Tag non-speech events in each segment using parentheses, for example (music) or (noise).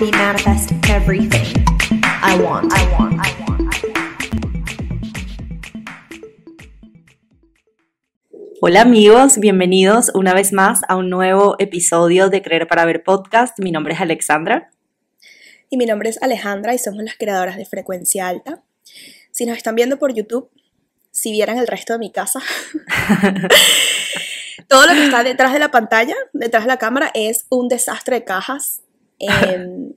Me manifest everything I want. I want. I want. Hola amigos, bienvenidos una vez más a un nuevo episodio de Creer para Ver podcast. Mi nombre es Alexandra. Y mi nombre es Alejandra y somos las creadoras de Frecuencia Alta. Si nos están viendo por YouTube, si vieran el resto de mi casa, (laughs) (laughs) todo lo que está detrás de la pantalla, detrás de la cámara, es un desastre de cajas. Em,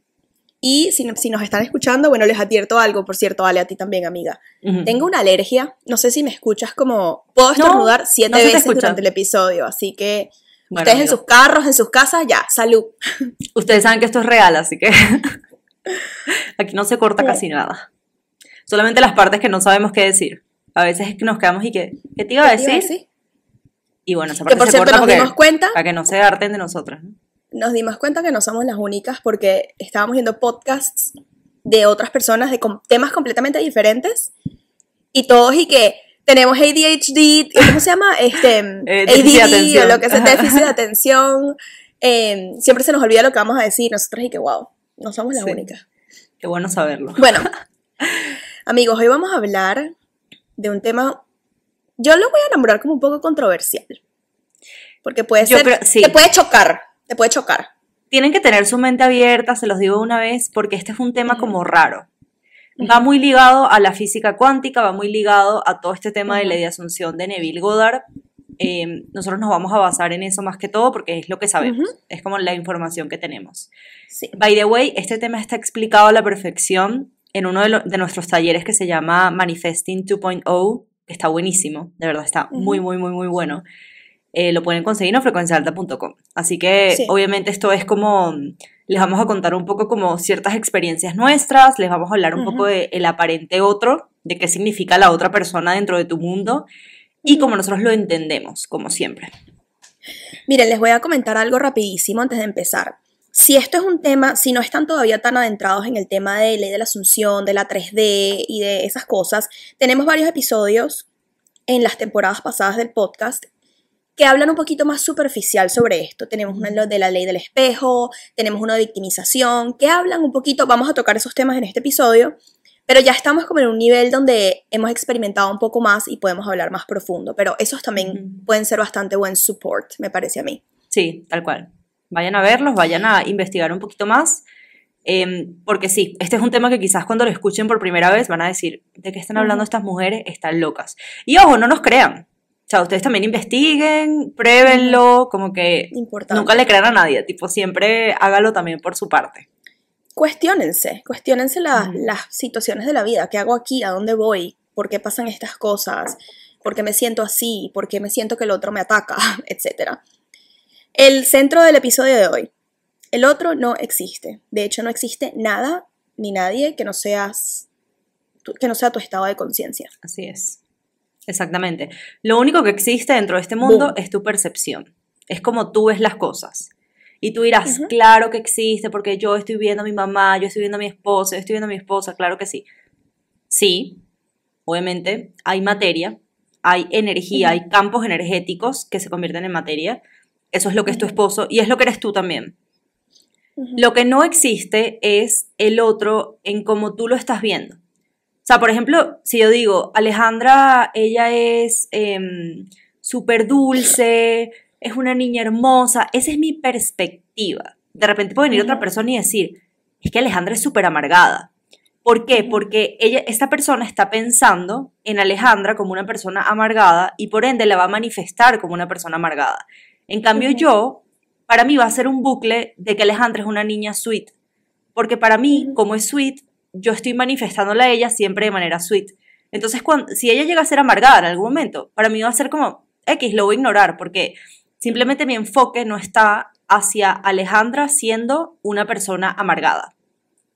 y si, si, nos están escuchando, bueno, les advierto algo, por cierto, Ale, a ti también, amiga. Tengo una alergia, no sé si me escuchas como... Puedo estornudar siete veces durante el episodio, así que... ustedes en sus carros, en sus casas, ya, salud. (laughs) Ustedes saben que esto es real, así que (laughs) aquí no se corta casi nada. Solamente las partes que no sabemos qué decir. A veces es que nos quedamos y que, ¿qué te iba a decir? Y bueno, esa parte que por cierto, nos dimos cuenta, para que no se harten de nosotras. Nos dimos cuenta que no somos las únicas porque estábamos viendo podcasts de otras personas de temas completamente diferentes y todos y que tenemos ADHD, ¿cómo se llama? Este, (laughs) eh, ADD o lo que es el déficit de atención. Em, siempre se nos olvida lo que vamos a decir, nosotros y que wow, no somos las únicas. Qué bueno saberlo. Bueno, (laughs) amigos, hoy vamos a hablar de un tema, yo lo voy a nombrar como un poco controversial, porque puede ser, te puede chocar, te puede chocar. Tienen que tener su mente abierta, se los digo una vez, porque este es un tema como raro. Va muy ligado a la física cuántica, va muy ligado a todo este tema de la asunción de Neville Goddard. Eh, nosotros nos vamos a basar en eso más que todo porque es lo que sabemos, es como la información que tenemos. By the way, este tema está explicado a la perfección en uno de, nuestros talleres que se llama Manifesting 2.0, que está buenísimo, de verdad está muy, muy, muy, muy bueno. Eh, lo pueden conseguir en frecuencialta.com. Así que obviamente esto es como, les vamos a contar un poco como ciertas experiencias nuestras, les vamos a hablar un poco del el aparente otro, de qué significa la otra persona dentro de tu mundo y como nosotros lo entendemos, como siempre. Miren, les voy a comentar algo rapidísimo antes de empezar si esto es un tema, si no están todavía tan adentrados en el tema de ley de la asunción, de la 3D y de esas cosas, tenemos varios episodios en las temporadas pasadas del podcast que hablan un poquito más superficial sobre esto. Tenemos uno de la ley del espejo, tenemos uno de victimización, que hablan un poquito, vamos a tocar esos temas en este episodio, pero ya estamos como en un nivel donde hemos experimentado un poco más y podemos hablar más profundo, pero esos también pueden ser bastante buen support, me parece a mí. Sí, tal cual. Vayan a verlos, vayan a investigar un poquito más. Em, porque sí, este es un tema que quizás cuando lo escuchen por primera vez van a decir, ¿de qué están hablando estas mujeres? Están locas. Y ojo, no nos crean. O sea, ustedes también investiguen, pruébenlo, como que nunca le crean a nadie, tipo, siempre hágalo también por su parte. Cuestiónense, cuestionense las situaciones de la vida, ¿qué hago aquí? ¿A dónde voy? ¿Por qué pasan estas cosas? ¿Por qué me siento así? ¿Por qué me siento que el otro me ataca? (laughs) Etcétera. El centro del episodio de hoy. El otro no existe. De hecho, no existe nada ni nadie que no seas que no sea tu estado de conciencia. Así es. Exactamente. Lo único que existe dentro de este mundo es tu percepción. Es como tú ves las cosas. Y tú dirás, claro que existe, porque yo estoy viendo a mi mamá, yo estoy viendo a mi esposa, yo estoy viendo a mi esposa, claro que sí. Sí, obviamente, hay materia, hay energía, hay campos energéticos que se convierten en materia, eso es lo que es tu esposo y es lo que eres tú también. Lo que no existe es el otro en cómo tú lo estás viendo. Sea, por ejemplo, si yo digo, Alejandra, ella es em, súper dulce, es una niña hermosa, esa es mi perspectiva. De repente puede venir otra persona y decir, es que Alejandra es súper amargada. ¿Por qué? Porque ella, esta persona está pensando en Alejandra como una persona amargada y por ende la va a manifestar como una persona amargada. En cambio yo, para mí va a ser un bucle de que Alejandra es una niña sweet, porque para mí, como es sweet, yo estoy manifestándola a ella siempre de manera sweet. Entonces, cuando, si ella llega a ser amargada en algún momento, para mí va a ser como X, lo voy a ignorar, porque simplemente mi enfoque no está hacia Alejandra siendo una persona amargada,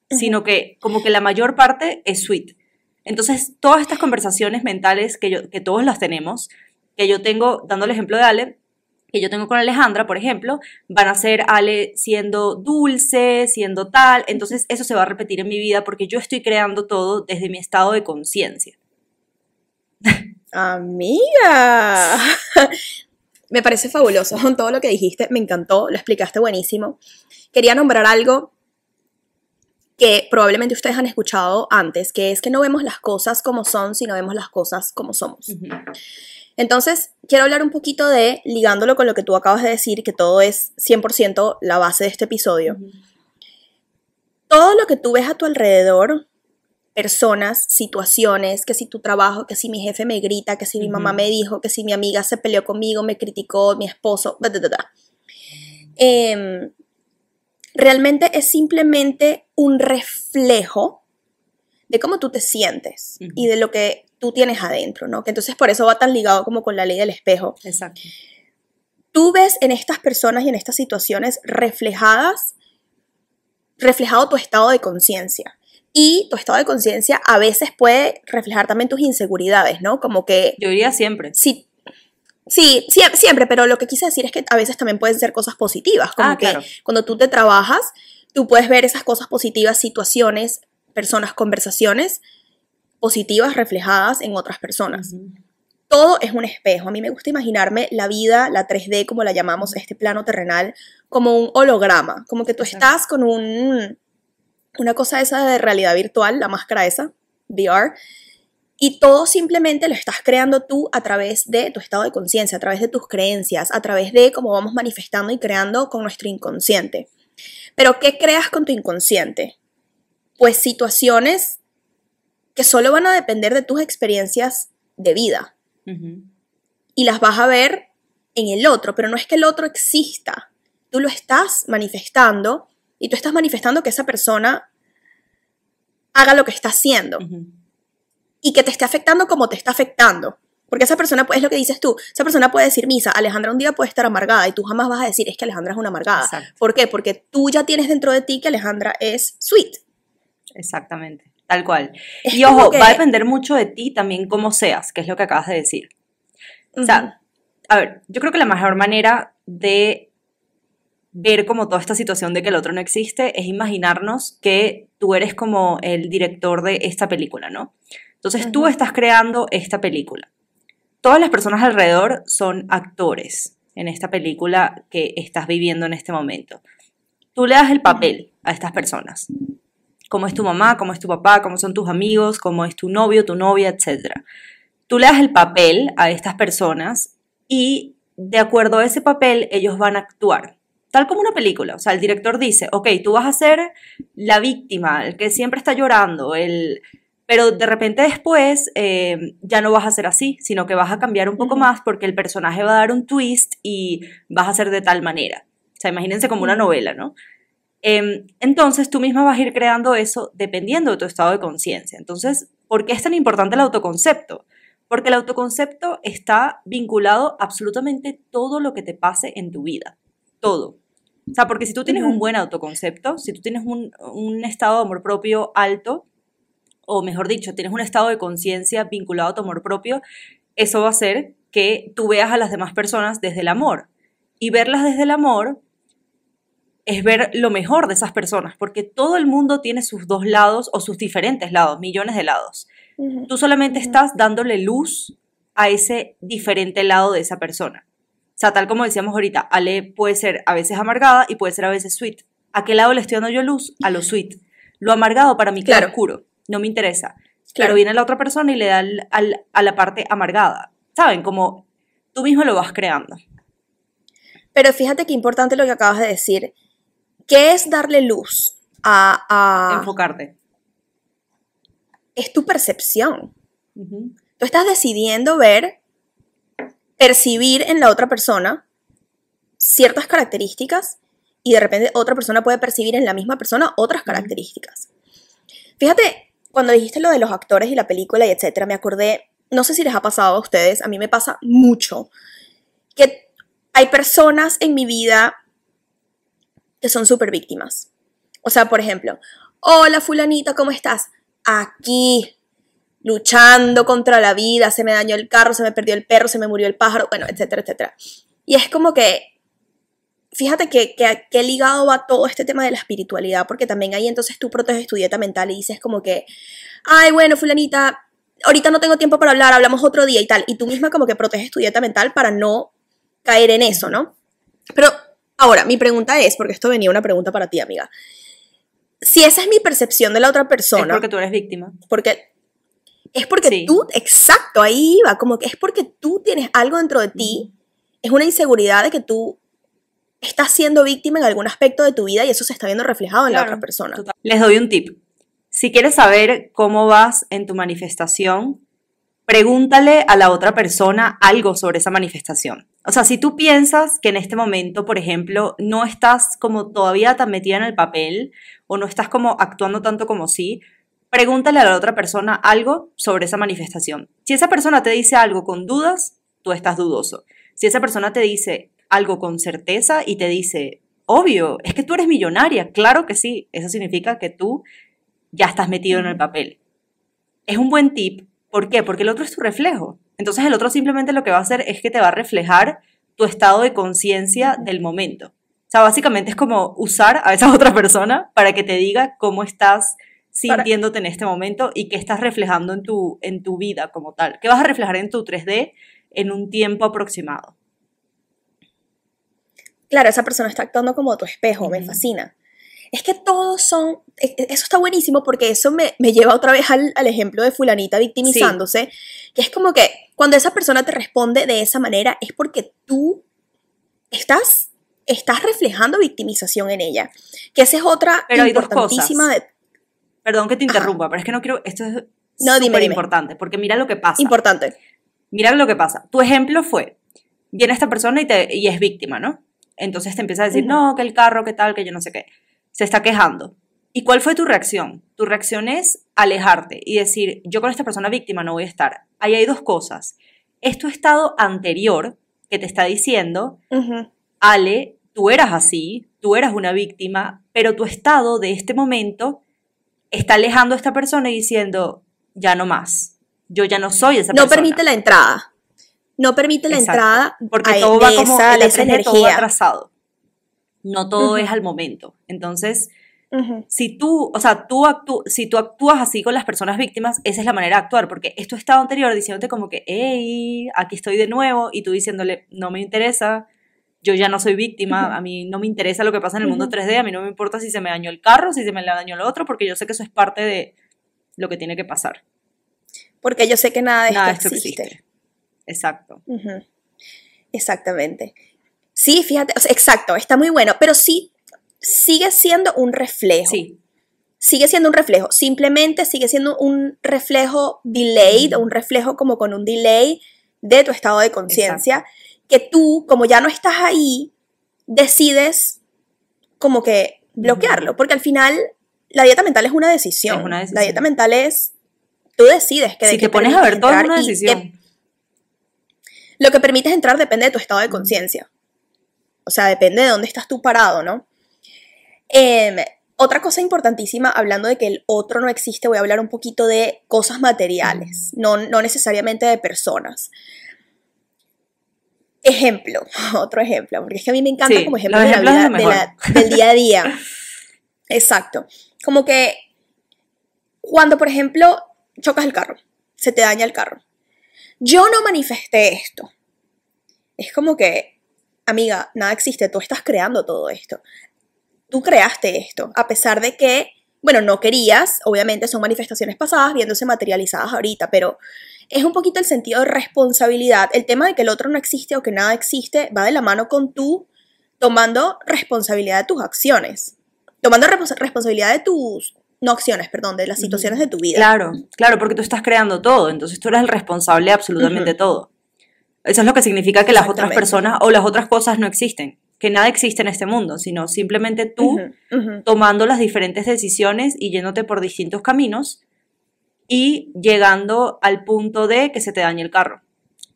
sino que como que la mayor parte es sweet. Entonces, todas estas conversaciones mentales que, yo, que todos las tenemos, que yo tengo, dando el ejemplo de Ale, que yo tengo con Alejandra, por ejemplo, van a ser Ale siendo dulce, siendo tal, entonces eso se va a repetir en mi vida porque yo estoy creando todo desde mi estado de conciencia. Amiga, me parece fabuloso todo lo que dijiste, me encantó, lo explicaste buenísimo. Quería nombrar algo que probablemente ustedes han escuchado antes, que es que no vemos las cosas como son, sino vemos las cosas como somos. Ujú. Entonces, quiero hablar un poquito de, ligándolo con lo que tú acabas de decir, que todo es 100% la base de este episodio. Todo lo que tú ves a tu alrededor, personas, situaciones, que si tu trabajo, que si mi jefe me grita, que si mi mamá me dijo, que si mi amiga se peleó conmigo, me criticó, mi esposo, da. Em, realmente es simplemente un reflejo de cómo tú te sientes y de lo que tú tienes adentro, ¿no? Que entonces por eso va tan ligado como con la ley del espejo. Exacto. Tú ves en estas personas y en estas situaciones reflejadas, reflejado tu estado de conciencia. Y tu estado de conciencia a veces puede reflejar también tus inseguridades, ¿no? Como que Yo diría siempre. sí, sí, sie- siempre, pero lo que quise decir es que a veces también pueden ser cosas positivas, como Ah, que claro. cuando tú te trabajas, tú puedes ver esas cosas positivas, situaciones, personas, conversaciones positivas reflejadas en otras personas. Todo es un espejo. A mí me gusta imaginarme la vida, la 3D, como la llamamos, este plano terrenal, como un holograma, como que tú Exacto. estás con un, una cosa esa de realidad virtual, la máscara esa, VR, y todo simplemente lo estás creando tú a través de tu estado de conciencia, a través de tus creencias, a través de cómo vamos manifestando y creando con nuestro inconsciente. Pero ¿qué creas con tu inconsciente? Pues situaciones que solo van a depender de tus experiencias de vida y las vas a ver en el otro, pero no es que el otro exista. Tú lo estás manifestando y tú estás manifestando que esa persona haga lo que está haciendo y que te esté afectando como te está afectando. Porque esa persona, es lo que dices tú, esa persona puede decir, Misa, Alejandra un día puede estar amargada y tú jamás vas a decir, es que Alejandra es una amargada. Exacto. ¿Por qué? Porque tú ya tienes dentro de ti que Alejandra es sweet. Exactamente. Tal cual. Es Y ojo, que- va a depender mucho de ti también cómo seas, que es lo que acabas de decir. O sea, a ver, yo creo que la mejor manera de ver como toda esta situación de que el otro no existe es imaginarnos que tú eres como el director de esta película, ¿no? Entonces tú estás creando esta película. Todas las personas alrededor son actores en esta película que estás viviendo en este momento. Tú le das el papel a estas personas. Cómo es tu mamá, cómo es tu papá, cómo son tus amigos, cómo es tu novio, tu novia, etc. Tú le das el papel a estas personas y de acuerdo a ese papel ellos van a actuar. Tal como una película. O sea, el director dice, ok, tú vas a ser la víctima, el que siempre está llorando, el... pero de repente después eh, ya no vas a ser así, sino que vas a cambiar un poco más porque el personaje va a dar un twist y vas a ser de tal manera. O sea, imagínense como una novela, ¿no? Em, entonces tú misma vas a ir creando eso dependiendo de tu estado de conciencia. Entonces, ¿por qué es tan importante el autoconcepto? Porque el autoconcepto está vinculado a absolutamente todo lo que te pase en tu vida. Todo. O sea, porque si tú tienes un buen autoconcepto, si tú tienes un, un estado de amor propio alto, o mejor dicho, tienes un estado de conciencia vinculado a tu amor propio, eso va a hacer que tú veas a las demás personas desde el amor. Y verlas desde el amor es ver lo mejor de esas personas, porque todo el mundo tiene sus dos lados o sus diferentes lados, millones de lados. Tú solamente estás dándole luz a ese diferente lado de esa persona. O sea, tal como decíamos ahorita, Ale puede ser a veces amargada y puede ser a veces sweet. ¿A qué lado le estoy dando yo luz? A lo sweet. Lo amargado para mí queda Claro. oscuro, no me interesa. Claro. Pero viene la otra persona y le da al- al- a la parte amargada. ¿Saben? Como tú mismo lo vas creando. Pero fíjate qué importante lo que acabas de decir. ¿Qué es darle luz a, a- Enfocarte. es tu percepción? Tú estás decidiendo ver, percibir en la otra persona ciertas características y de repente otra persona puede percibir en la misma persona otras características. Fíjate, cuando dijiste lo de los actores y la película y etcétera, me acordé, no sé si les ha pasado a ustedes, a mí me pasa mucho, que hay personas en mi vida que son súper víctimas. O sea, por ejemplo, hola fulanita, ¿cómo estás? Aquí, luchando contra la vida, se me dañó el carro, se me perdió el perro, se me murió el pájaro, bueno, etcétera, etcétera. Y es como que, fíjate que, que, que ligado va todo este tema de la espiritualidad, porque también ahí entonces tú proteges tu dieta mental y dices como que, ay, bueno, fulanita, ahorita no tengo tiempo para hablar, hablamos otro día y tal, y tú misma como que proteges tu dieta mental para no caer en eso, ¿no? Pero ahora, mi pregunta es, porque esto venía una pregunta para ti, amiga. si esa es mi percepción de la otra persona, Es porque tú eres víctima. porque es porque Sí. tú, exacto, ahí iba, como que es porque tú tienes algo dentro de ti, es una inseguridad de que tú estás siendo víctima en algún aspecto de tu vida y eso se está viendo reflejado en la otra persona. Total. Les doy un tip. Si quieres saber cómo vas en tu manifestación, pregúntale a la otra persona algo sobre esa manifestación. O sea, si tú piensas que en este momento, por ejemplo, no estás como todavía tan metida en el papel o no estás como actuando tanto como sí, pregúntale a la otra persona algo sobre esa manifestación. Si esa persona te dice algo con dudas, tú estás dudoso. Si esa persona te dice algo con certeza y te dice, obvio, es que tú eres millonaria, claro que sí, eso significa que tú ya estás metido en el papel. Es un buen tip, ¿por qué? Porque el otro es tu reflejo. Entonces el otro simplemente lo que va a hacer es que te va a reflejar tu estado de conciencia del momento. O sea, básicamente es como usar a esa (laughs) otra persona para que te diga cómo estás sintiéndote en este momento y qué estás reflejando en tu, en tu vida como tal. ¿Qué vas a reflejar en tu 3D en un tiempo aproximado? Claro, esa persona está actuando como tu espejo, me fascina. Es que todos son, e- e- eso está buenísimo porque eso me, me lleva otra vez al, al ejemplo de fulanita victimizándose, que es como que cuando esa persona te responde de esa manera es porque tú estás, estás reflejando victimización en ella, que esa es otra Pero hay dos importantísima cosas. de- Perdón que te Ajá. interrumpa, pero es que no quiero, esto es No, súper dime. importante, porque mira lo que pasa. importante. Mira lo que pasa. Tu ejemplo fue, viene esta persona y, te, y es víctima, ¿no? Entonces te empieza a decir, Ujú. no, que el carro, que tal, que yo no sé qué. Se está quejando. ¿Y cuál fue tu reacción? Tu reacción es alejarte y decir, yo con esta persona víctima no voy a estar. Ahí hay dos cosas. Es tu estado anterior que te está diciendo. Ale, tú eras así, tú eras una víctima, pero tu estado de este momento está alejando a esta persona y diciendo, ya no más. Yo ya no soy esa No persona. permite la entrada. No permite la Exacto, entrada Porque a- todo va como esa, la esa 3D todo energía. atrasado. No todo es al momento. Entonces, Si tú, o sea, tú si tú actúas así con las personas víctimas, esa es la manera de actuar, porque es tu estado anterior diciéndote como que, hey, aquí estoy de nuevo, y tú diciéndole, no me interesa, yo ya no soy víctima, a mí no me interesa lo que pasa en el mundo Ujú. 3D, a mí no me importa si se me dañó el carro, si se me dañó el otro, porque yo sé que eso es parte de lo que tiene que pasar. Porque yo sé que nada de Nada esto esto existe. existe. Exacto. Exactamente. Sí, fíjate, o sea, exacto, está muy bueno, pero sí sigue siendo un reflejo. Sí, Sigue siendo un reflejo, simplemente sigue siendo un reflejo delayed, un reflejo como con un delay de tu estado de conciencia, que tú, como ya no estás ahí, decides como que bloquearlo, porque al final la dieta mental es una decisión. Es una decisión. La dieta mental es, tú decides que si te pones a ver todo es una decisión. lo que permites entrar depende de tu estado de conciencia. O sea, depende de dónde estás tú parado, ¿no? Em, otra cosa importantísima, hablando de que el otro no existe, voy a hablar un poquito de cosas materiales, no, no necesariamente de personas. Ejemplo, (laughs) otro ejemplo, porque es que a mí me encanta Sí, como ejemplo de la vida, lo de la- del día a día. (laughs) Exacto. Como que cuando, por ejemplo, chocas el carro, se te daña el carro. Yo no manifesté esto. Es como que, amiga, nada existe, tú estás creando todo esto. Tú creaste esto, a pesar de que, bueno, no querías, obviamente son manifestaciones pasadas viéndose materializadas ahorita, pero es un poquito el sentido de responsabilidad. El tema de que el otro no existe o que nada existe va de la mano con tú tomando responsabilidad de tus acciones, tomando respons- responsabilidad de tus, no acciones, perdón, de las situaciones de tu vida. Claro, claro, porque tú estás creando todo, entonces tú eres el responsable de absolutamente Ujú. todo. Eso es lo que significa que las otras personas o las otras cosas no existen, que nada existe en este mundo, sino simplemente tú tomando las diferentes decisiones y yéndote por distintos caminos y llegando al punto de que se te dañe el carro.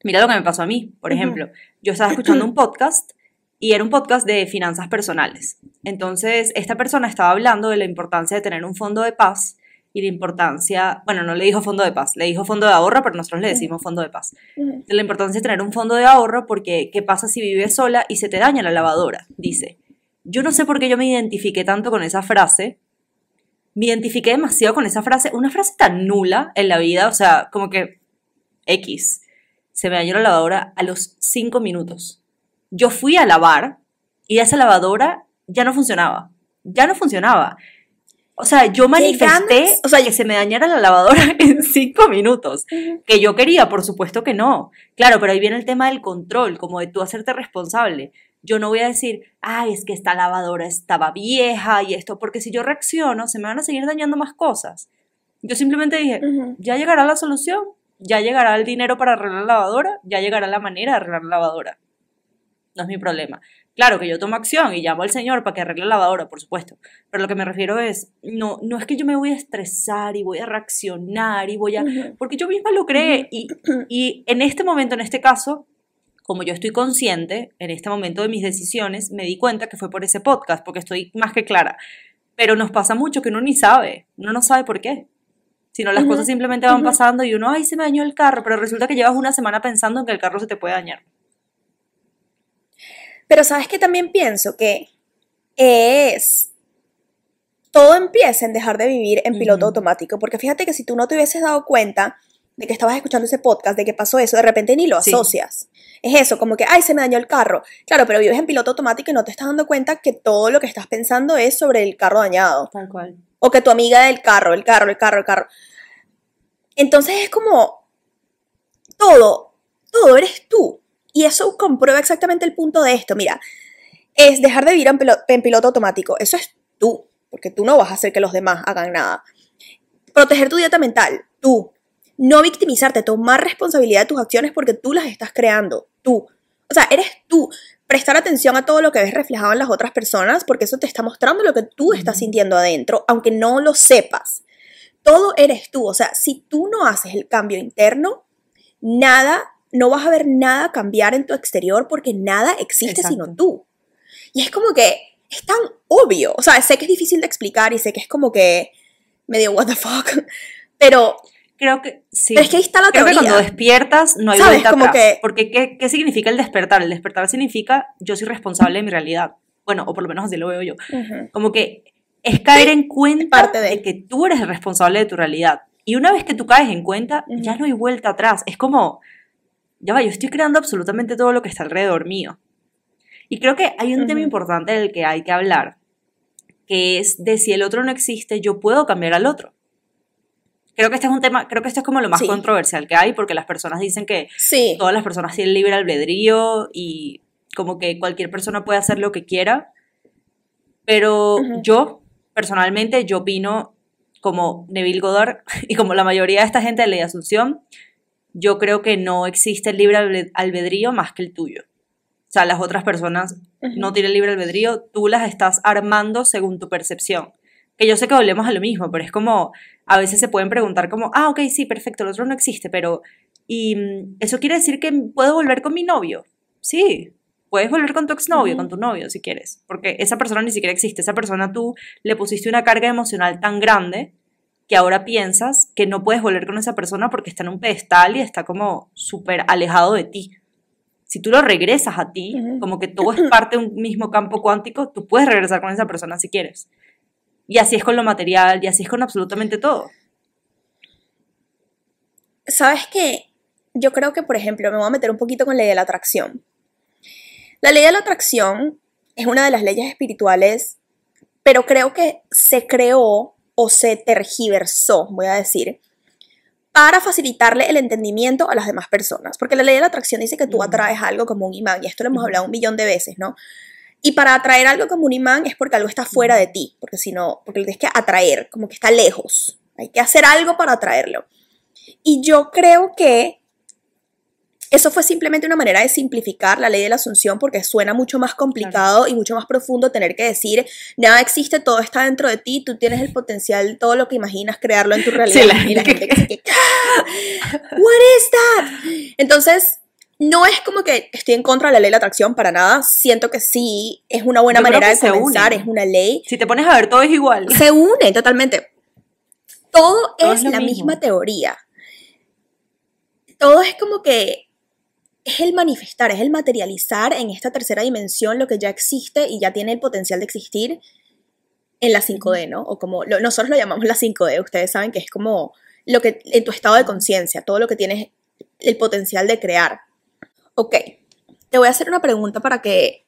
Mira lo que me pasó a mí, por ejemplo. Yo estaba escuchando un (clears throat) podcast y era un podcast de finanzas personales. Entonces, esta persona estaba hablando de la importancia de tener un fondo de paz y la importancia, bueno, no le dijo fondo de paz, le dijo fondo de ahorro, pero nosotros le decimos fondo de paz. De la importancia de tener un fondo de ahorro porque ¿qué pasa si vives sola y se te daña la lavadora? Dice. Yo no sé por qué yo me identifiqué tanto con esa frase. Me identifiqué demasiado con esa frase, una frase tan nula en la vida, o sea, como que X. Se me dañó la lavadora a los cinco minutos. Yo fui a lavar y esa lavadora ya no funcionaba. Ya no funcionaba. O sea, yo manifesté o sea, que se me dañara la lavadora (laughs) en cinco minutos. Que yo quería, por supuesto que no. Claro, pero ahí viene el tema del control, como de tú hacerte responsable. Yo no voy a decir, ay, es que esta lavadora estaba vieja y esto, porque si yo reacciono, se me van a seguir dañando más cosas. Yo simplemente dije, ya llegará la solución, ya llegará el dinero para arreglar la lavadora, ya llegará la manera de arreglar la lavadora. No es mi problema. Claro que yo tomo acción y llamo al señor para que arregle la lavadora, por supuesto. Pero lo que me refiero es, no, no es que yo me voy a estresar y voy a reaccionar y voy a... Ujú. Porque yo misma lo creé. Y, y en este momento, en este caso, como yo estoy consciente, en este momento de mis decisiones, me di cuenta que fue por ese podcast, porque estoy más que clara. Pero nos pasa mucho que uno ni sabe, uno no sabe por qué. Sino las Ujú, cosas simplemente van ujú. pasando y uno, ay, se me dañó el carro, pero resulta que llevas una semana pensando en que el carro se te puede dañar. Pero sabes que también pienso que es... Todo empieza en dejar de vivir en piloto automático, porque fíjate que si tú no te hubieses dado cuenta de que estabas escuchando ese podcast, de que pasó eso, de repente ni lo Sí. asocias. Es eso, como que, ay, se me dañó el carro. Claro, pero vives en piloto automático y no te estás dando cuenta que todo lo que estás pensando es sobre el carro dañado. Tal cual. O que tu amiga del carro, el carro, el carro, el carro. Entonces es como todo, todo eres tú. Y eso comprueba exactamente el punto de esto. Mira, es dejar de vivir en, pilo- en piloto automático. Eso es tú, porque tú no vas a hacer que los demás hagan nada. Proteger tu dieta mental, tú. No victimizarte, tomar responsabilidad de tus acciones porque tú las estás creando, tú. O sea, eres tú. Prestar atención a todo lo que ves reflejado en las otras personas porque eso te está mostrando lo que tú estás sintiendo adentro, aunque no lo sepas. Todo eres tú. O sea, si tú no haces el cambio interno, nada, no vas a ver nada cambiar en tu exterior porque nada existe Exacto. sino tú. Y es como que es tan obvio. O sea, sé que es difícil de explicar y sé que es como que medio what the fuck. (laughs) Pero, Creo que sí. pero es que ahí está la Creo que cuando despiertas no hay ¿Sabes? vuelta Como atrás. que- Porque ¿qué, ¿qué significa el despertar? El despertar significa yo soy responsable de mi realidad. Bueno, o por lo menos así lo veo yo. Como que es caer en cuenta parte de. de. que tú eres el responsable de tu realidad. Y una vez que tú caes en cuenta, ya no hay vuelta atrás. Es como, ya va, yo estoy creando absolutamente todo lo que está alrededor mío. Y creo que hay un tema Ujú. importante del que hay que hablar, que es de si el otro no existe, yo puedo cambiar al otro. Creo que este es un tema, creo que esto es como lo más Sí. controversial que hay, porque las personas dicen que Sí. todas las personas tienen libre albedrío y como que cualquier persona puede hacer lo que quiera. Pero Ujú. yo, personalmente, yo opino como Neville Goddard (laughs) y como la mayoría de esta gente de Ley de Asunción, yo creo que no existe el libre albe- albedrío más que el tuyo. O sea, las otras personas no tienen libre albedrío, tú las estás armando según tu percepción. Que yo sé que volvemos a lo mismo, pero es como, a veces se pueden preguntar como, ah, ok, sí, perfecto, el otro no existe, pero, ¿y mm, eso quiere decir que puedo volver con mi novio? Sí, puedes volver con tu exnovio, con tu novio, si quieres, porque esa persona ni siquiera existe, esa persona tú le pusiste una carga emocional tan grande que ahora piensas que no puedes volver con esa persona porque está en un pedestal y está como súper alejado de ti. Si tú lo regresas a ti, como que todo es parte de un mismo campo cuántico, tú puedes regresar con esa persona si quieres. Y así es con lo material, y así es con absolutamente todo. ¿Sabes qué? Yo creo que, por ejemplo, me voy a meter un poquito con la ley de la atracción. La ley de la atracción es una de las leyes espirituales, pero creo que se creó o se tergiversó, voy a decir, para facilitarle el entendimiento a las demás personas. Porque la ley de la atracción dice que tú atraes algo como un imán, y esto lo hemos hablado un millón de veces, ¿no? Y para atraer algo como un imán es porque algo está fuera de ti, porque si no, porque lo tienes que atraer, como que está lejos. Hay que hacer algo para atraerlo. Y yo creo que eso fue simplemente una manera de simplificar la ley de la asunción porque suena mucho más complicado y mucho más profundo tener que decir, nada existe, todo está dentro de ti, tú tienes el potencial, todo lo que imaginas, crearlo en tu realidad. la y la gente que se "Ah, What is that? Entonces, no es como que estoy en contra de la ley de la atracción para nada, siento que sí, es una buena Yo manera de comenzar, es una ley Si te pones a ver, todo es igual. se une totalmente. Todo, Todo es, la mismo. misma teoría. Todo es como que es el manifestar, es el materializar en esta tercera dimensión lo que ya existe y ya tiene el potencial de existir en la 5D, ¿no? O como lo- nosotros lo llamamos la 5D, ustedes saben que es como lo que en tu estado de conciencia, todo lo que tienes el potencial de crear. Ok, te voy a hacer una pregunta para que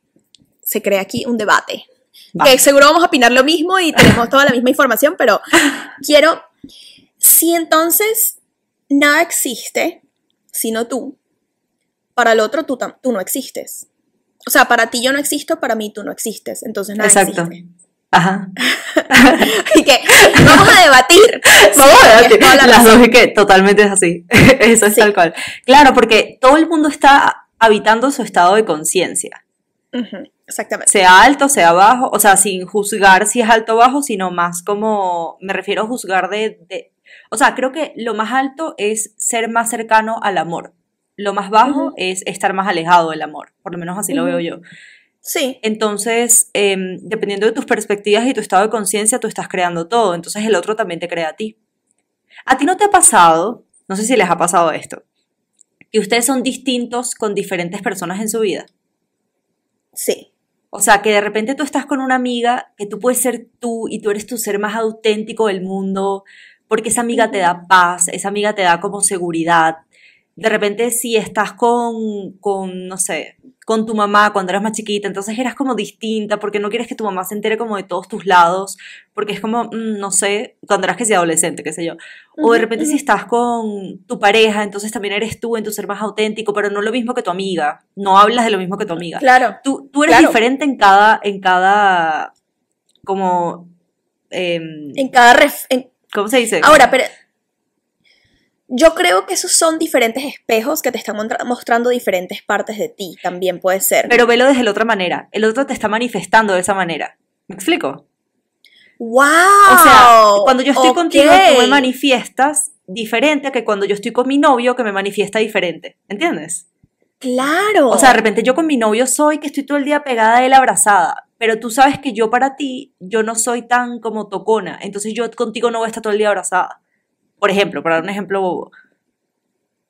se cree aquí un debate. Va. que seguro vamos a opinar lo mismo y tenemos toda la misma información, pero (laughs) quiero, si entonces nada existe, sino tú, para el otro tú, no existes. O sea, para ti yo no existo, para mí tú no existes, entonces nada Exacto. existe. Ajá. (laughs) Y que vamos a debatir. (laughs) Vamos Sí, a la las dos y que totalmente es así. (laughs) Eso es Sí. tal cual. Claro, porque todo el mundo está habitando su estado de conciencia. Exactamente. Sea alto, sea bajo, o sea, sin juzgar si es alto o bajo, sino más como, me refiero a juzgar de, de- o sea, creo que lo más alto es ser más cercano al amor. Lo más bajo es estar más alejado del amor, por lo menos así lo veo yo. Sí, Entonces, em, dependiendo de tus perspectivas y tu estado de conciencia, tú estás creando todo. Entonces el otro también te crea a ti. ¿A ti no te ha pasado, no sé si les ha pasado esto, que ustedes son distintos con diferentes personas en su vida? sí. O sea, que de repente tú estás con una amiga que tú puedes ser tú y tú eres tu ser más auténtico del mundo, porque esa amiga te da paz, esa amiga te da como seguridad. De repente si estás con, con, no sé, con tu mamá cuando eras más chiquita, entonces eras como distinta porque no quieres que tu mamá se entere como de todos tus lados, porque es como, mm, no sé, cuando eras que sea adolescente, qué sé yo. O de repente si estás con tu pareja, entonces también eres tú en tu ser más auténtico, pero no lo mismo que tu amiga, no hablas de lo mismo que tu amiga Claro. tú, tú eres Claro. diferente en cada, en cada, como, em, En cada ref- en- ¿cómo se dice? Ahora, pero yo creo que esos son diferentes espejos que te están mostrando diferentes partes de ti, también puede ser. Pero velo desde la otra manera. El otro te está manifestando de esa manera. ¿Me explico? ¡Wow! O sea, cuando yo estoy contigo, tú me manifiestas diferente a que cuando yo estoy con mi novio, que me manifiesta diferente. ¿Entiendes? Claro. O sea, de repente yo con mi novio soy que estoy todo el día pegada a él abrazada, pero tú sabes que yo para ti, yo no soy tan como tocona, entonces yo contigo no voy a estar todo el día abrazada. Por ejemplo, para dar un ejemplo bobo.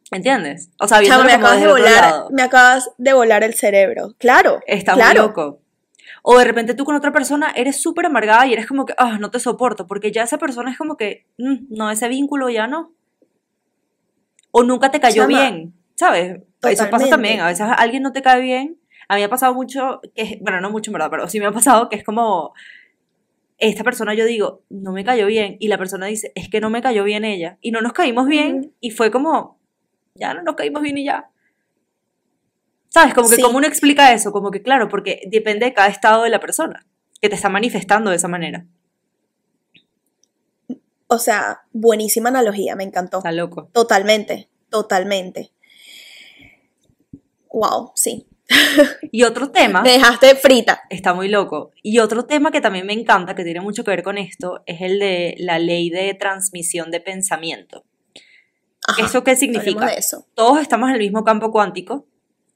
¿Entiendes? O sea, me acabas de volar, me acabas de volar el cerebro. Claro. Está claro. muy loco. O de repente tú con otra persona eres súper amargada y eres como que, ah, no te soporto, porque ya esa persona es como que, "Mm, no, ese vínculo ya no. O nunca te cayó Chama, bien, ¿sabes? Eso pasa también. A veces alguien no te cae bien. A mí me ha pasado mucho, que bueno, no mucho en verdad, pero sí me ha pasado que es como, esta persona yo digo, no me cayó bien, y la persona dice, es que no me cayó bien ella, y no nos caímos bien, y fue como, ya no nos caímos bien y ya. ¿Sabes? Como que Sí. cómo uno explica eso, como que claro, porque depende de cada estado de la persona que te está manifestando de esa manera. O sea, buenísima analogía, me encantó. Está loco. Totalmente, totalmente. Wow, sí. (laughs) Y otro tema, dejaste frita. está muy loco, y otro tema que también me encanta, que tiene mucho que ver con esto, es el de la ley de transmisión de pensamiento. Ajá, ¿Eso qué significa? de eso. Todos estamos en el mismo campo cuántico,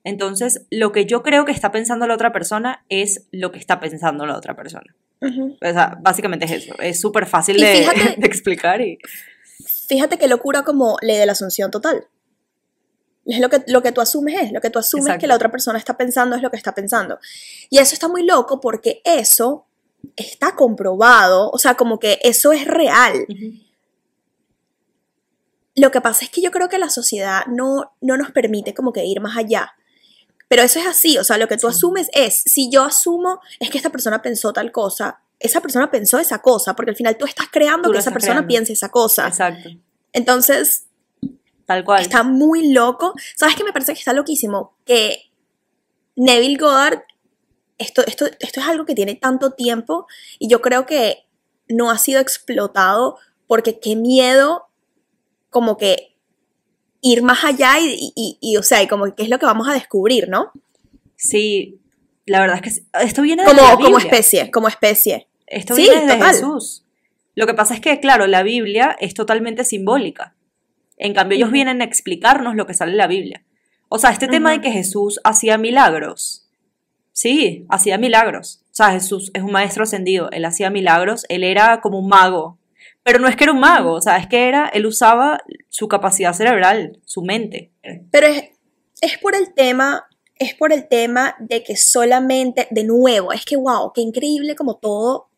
entonces lo que yo creo que está pensando la otra persona es lo que está pensando la otra persona. O sea, básicamente es eso. Es súper fácil Y de, fíjate- (laughs) de explicar y... Fíjate qué locura como ley de la asunción total. Es lo que, lo que tú asumes es, lo que tú asumes Exacto. que la otra persona está pensando es lo que está pensando. Y eso está muy loco porque eso está comprobado, o sea, como que eso es real. Lo que pasa es que yo creo que la sociedad no, no nos permite como que ir más allá. Pero eso es así, o sea, lo que tú Sí. asumes es, si yo asumo es que esta persona pensó tal cosa, esa persona pensó esa cosa, porque al final tú estás creando Tú que esa persona creando. piense esa cosa. Exacto. Entonces, Tal cual. está muy loco. ¿Sabes qué me parece que está loquísimo? Que Neville Goddard, esto, esto, esto es algo que tiene tanto tiempo y yo creo que no ha sido explotado porque qué miedo como que ir más allá y, y- y, o sea, y como que qué es lo que vamos a descubrir, ¿no? Sí, la verdad es que esto viene de Como, la como especie, como especie. Esto Sí, viene de. Jesús. Lo que pasa es que, claro, la Biblia es totalmente simbólica. En cambio, ellos vienen a explicarnos lo que sale en la Biblia. O sea, este tema de que Jesús hacía milagros. Sí, hacía milagros. O sea, Jesús es un maestro ascendido. Él hacía milagros. Él era como un mago. Pero no es que era un mago. O sea, es que era, él usaba su capacidad cerebral, su mente. Pero es, es por el tema, es por el tema de que solamente, de nuevo, es que wow, qué increíble como todo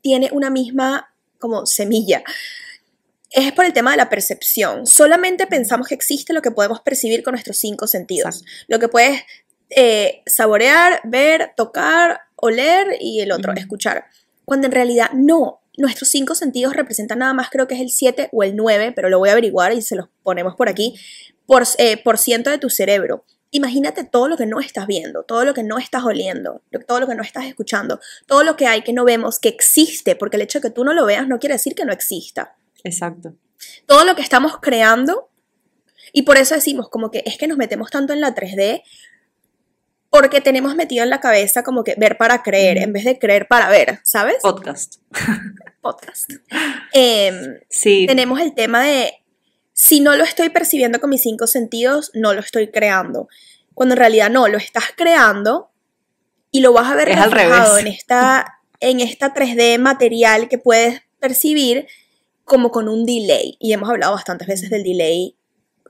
tiene una misma como semilla. Es por el tema de la percepción. Solamente pensamos que existe lo que podemos percibir con nuestros cinco sentidos. Lo que puedes eh, saborear, ver, tocar, oler y el otro, escuchar. Cuando en realidad no, nuestros cinco sentidos representan nada más, creo que es el 7 o el 9, pero lo voy a averiguar y se los ponemos por aquí, por, eh, por ciento de tu cerebro. Imagínate todo lo que no estás viendo, todo lo que no estás oliendo, todo lo que no estás escuchando, todo lo que hay que no vemos, que existe, porque el hecho de que tú no lo veas no quiere decir que no exista. Exacto. Todo lo que estamos creando, y por eso decimos como que es que nos metemos tanto en la 3D, porque tenemos metido en la cabeza como que ver para creer, en vez de creer para ver, ¿sabes? Podcast. (laughs) Podcast. Em, Sí. tenemos el tema de si no lo estoy percibiendo con mis cinco sentidos, no lo estoy creando. Cuando en realidad no, lo estás creando y lo vas a ver Es al revés. en esta, en esta 3D material que puedes percibir como con un delay. Y hemos hablado bastantes veces del delay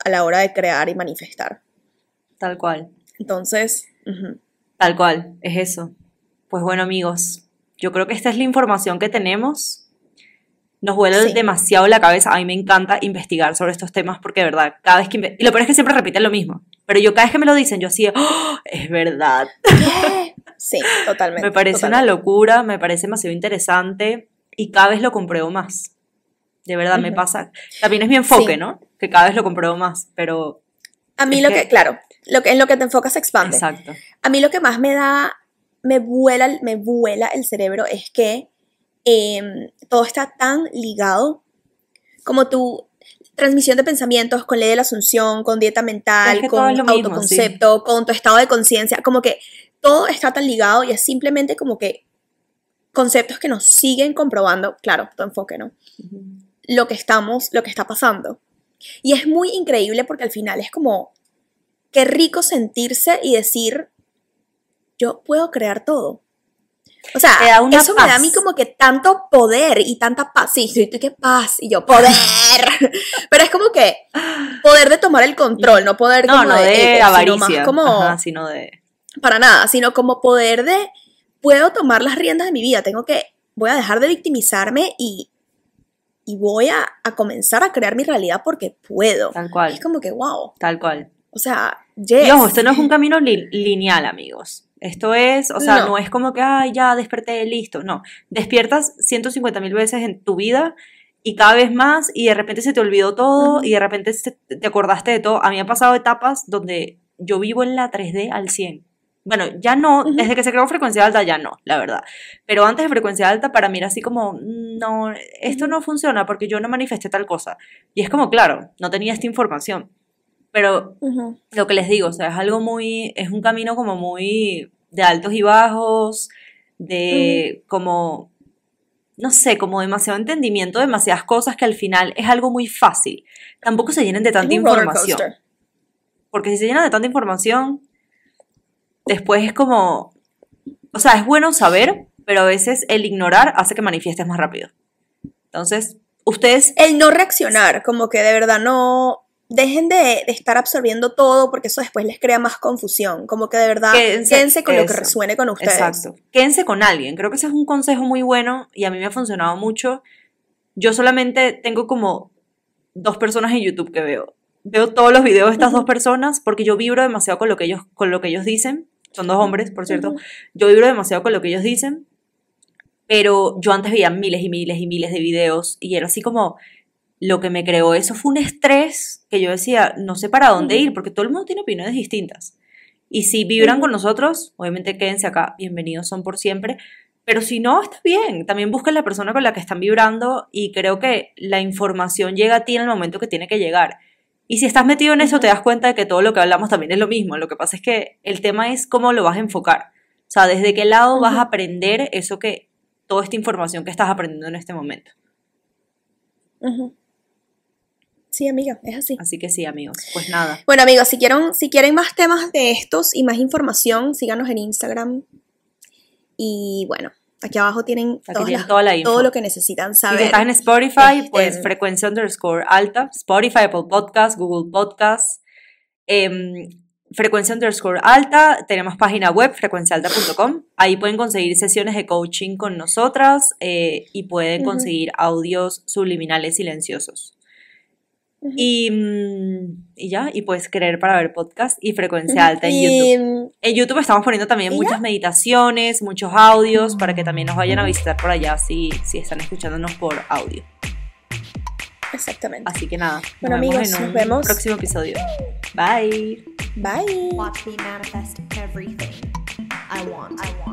a la hora de crear y manifestar. Tal cual. Entonces, ujú. Tal cual, es eso. Pues bueno, amigos, yo creo que esta es la información que tenemos. Nos vuelve Sí. demasiado la cabeza. A mí me encanta investigar sobre estos temas porque, de verdad, cada vez que... Y lo peor es que siempre repiten lo mismo. Pero yo cada vez que me lo dicen, yo así, "Oh, es verdad. sí, (laughs) totalmente. Me parece totalmente. una locura, me parece demasiado interesante y cada vez lo compruebo más. De verdad, me Ujú. pasa. También es mi enfoque, Sí. ¿no? Que cada vez lo compruebo más, pero... A mí lo que- que, claro, lo que, en lo que te enfocas se expande. Exacto. A mí lo que más me da, me vuela, me vuela el cerebro es que em, todo está tan ligado como tu transmisión de pensamientos con ley de la asunción, con dieta mental, Es que con lo mismo, autoconcepto, con tu estado de conciencia, como que todo está tan ligado y es simplemente como que conceptos que nos siguen comprobando, claro, tu enfoque, ¿no? Lo que estamos, lo que está pasando. Y es muy increíble porque al final es como, qué rico sentirse y decir, yo puedo crear todo. O sea, eso me da a paz. mí como que tanto poder y tanta paz. Sí, sí, qué paz. Y yo, poder. (laughs) Pero es como que poder de tomar el control, no poder No, como no de, ego, sino avaricia. más como, Ajá, sino de... para nada, sino como poder de, puedo tomar las riendas de mi vida, tengo que, voy a dejar de victimizarme y, y voy a, a comenzar a crear mi realidad porque puedo. Tal cual. Es como que, wow, Tal cual. o sea, yes. Ojo, esto no es un camino li- lineal, amigos. Esto es, o sea, no, No. es como que, ay, ya desperté, listo. No. Despiertas 150 mil veces en tu vida y cada vez más y de repente se te olvidó todo Ujú. y de repente se- te acordaste de todo. A mí me ha pasado etapas donde yo vivo en la 3D al 100. Bueno, ya no, desde que se creó frecuencia alta ya no, la verdad. Pero antes de frecuencia alta para mí era así como, no, esto no funciona porque yo no manifesté tal cosa. Y es como, claro, no tenía esta información. Pero Ujú. lo que les digo, o sea, es algo muy, es un camino como muy de altos y bajos, de como, no sé, como demasiado entendimiento, demasiadas cosas que al final es algo muy fácil. Tampoco se llenen de tanta información. Porque si se llenan de tanta información, después es como, o sea, es bueno saber, pero a veces el ignorar hace que manifiestes más rápido. Entonces, ustedes El no reaccionar, como que de verdad no, dejen de, de estar absorbiendo todo porque eso después les crea más confusión, como que de verdad Quédense- quédense, con lo que resuene con ustedes. Exacto. Quédense con alguien. Creo que ese es un consejo muy bueno y a mí me ha funcionado mucho. Yo solamente tengo como dos personas en YouTube que veo. Veo todos los videos de estas dos personas porque yo vibro demasiado con lo que ellos, con lo que ellos dicen. Son dos hombres, por cierto. Yo vibro demasiado con lo que ellos dicen. Pero yo antes veía miles y miles y miles de videos y era así como lo que me creó eso fue un estrés que yo decía, no sé para dónde ir porque todo el mundo tiene opiniones distintas. Y si vibran con nosotros, obviamente quédense acá, bienvenidos son por siempre. Pero si no, está bien. También busquen la persona con la que están vibrando y creo que la información llega a ti en el momento que tiene que llegar. Y si estás metido en eso, te das cuenta de que todo lo que hablamos también es lo mismo. Lo que pasa es que el tema es cómo lo vas a enfocar. O sea, desde qué lado vas a aprender eso que, toda esta información que estás aprendiendo en este momento. Ujú. Sí, amiga, es así. Así que sí, amigos. Pues nada. Bueno, amigos, si quieren, si quieren más temas de estos y más información, síganos en Instagram. Y bueno, aquí abajo tienen, Aquí todas tienen las- toda la info. todo lo que necesitan saber. si estás en Spotify, pues Este- frecuencia underscore alta, Spotify, Apple Podcast, Google Podcast, em, frecuencia underscore alta, tenemos página web frecuenciaalta.com, ahí pueden conseguir sesiones de coaching con nosotras eh, y pueden conseguir audios subliminales silenciosos. Y, mm, y ya, y puedes creer para ver podcast y frecuencia alta en Y, YouTube. En YouTube estamos poniendo también ¿Y muchas meditaciones, muchos audios, para que también nos vayan a visitar por allá si, si están escuchándonos por audio. Exactamente. Así que nada, Bueno, nos vemos amigos, en nos un vemos. próximo episodio. Bye. Bye. Watch me manifest everything I want. I want.